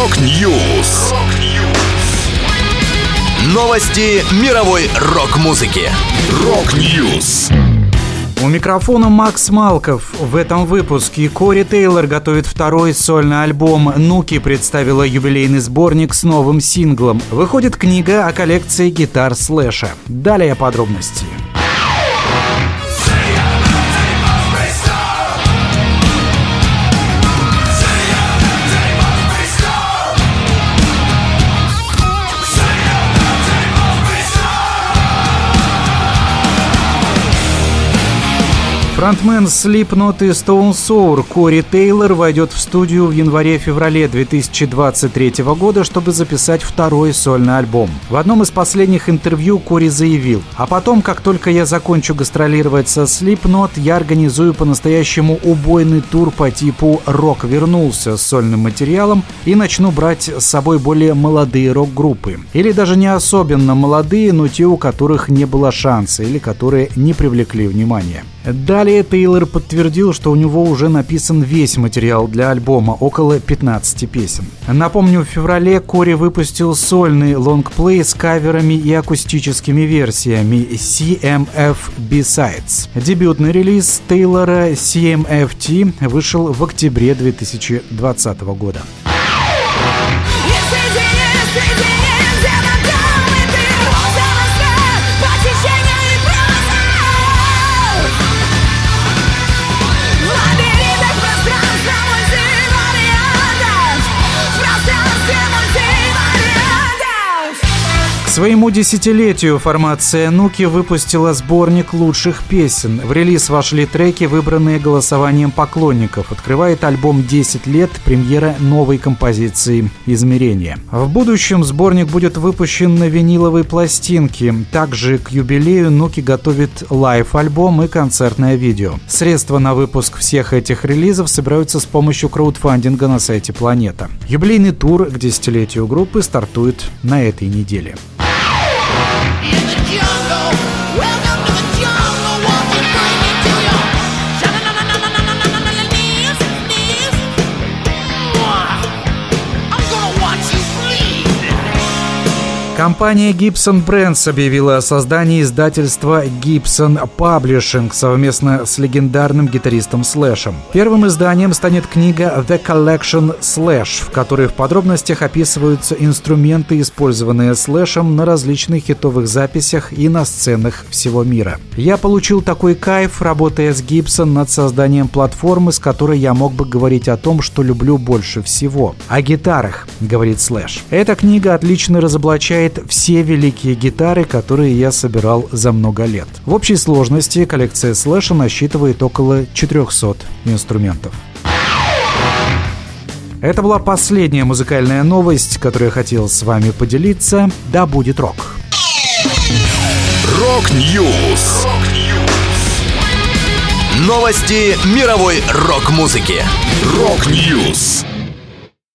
Rock News. Новости мировой рок-музыки. Rock News. У микрофона Макс Малков. В этом выпуске Кори Тейлор готовит второй сольный альбом. Нуки представила юбилейный сборник с новым синглом. Выходит книга о коллекции гитар Слэша. Далее подробности. Фронтмен Slipknot и Stone Sour Кори Тейлор войдет в студию в январе-феврале 2023 года, чтобы записать второй сольный альбом. В одном из последних интервью Кори заявил, «А потом, как только я закончу гастролировать со Slipknot, я организую по-настоящему убойный тур по типу «Рок вернулся» с сольным материалом и начну брать с собой более молодые рок-группы. Или даже не особенно молодые, но те, у которых не было шанса или которые не привлекли внимания. Далее Тейлор подтвердил, что у него уже написан весь материал для альбома, около 15 песен. Напомню, в феврале Кори выпустил сольный лонгплей с каверами и акустическими версиями CMF B-Sides. Дебютный релиз Тейлора CMFT вышел в октябре 2020 года. Своему десятилетию формация Нуки выпустила сборник лучших песен. В релиз вошли треки, выбранные голосованием поклонников. Открывает альбом «10 лет» премьера новой композиции «Измерение». В будущем сборник будет выпущен на виниловой пластинке. Также к юбилею Нуки готовит live-альбом и концертное видео. Средства на выпуск всех этих релизов собираются с помощью краудфандинга на сайте Планета. Юбилейный тур к десятилетию группы стартует на этой неделе. young, Компания Gibson Brands объявила о создании издательства Gibson Publishing совместно с легендарным гитаристом Слэшем. Первым изданием станет книга The Collection Slash, в которой в подробностях описываются инструменты, использованные Слэшем на различных хитовых записях и на сценах всего мира. Я получил такой кайф, работая с Gibson над созданием платформы, с которой я мог бы говорить о том, что люблю больше всего. О гитарах, говорит Слэш. Эта книга отлично разоблачает собирает все великие гитары, которые я собирал за много лет. В общей сложности коллекция слэша насчитывает около 400 инструментов. Это была последняя музыкальная новость, которую я хотел с вами поделиться. Да будет рок! Rock News! Новости мировой рок-музыки. Рок-Ньюс!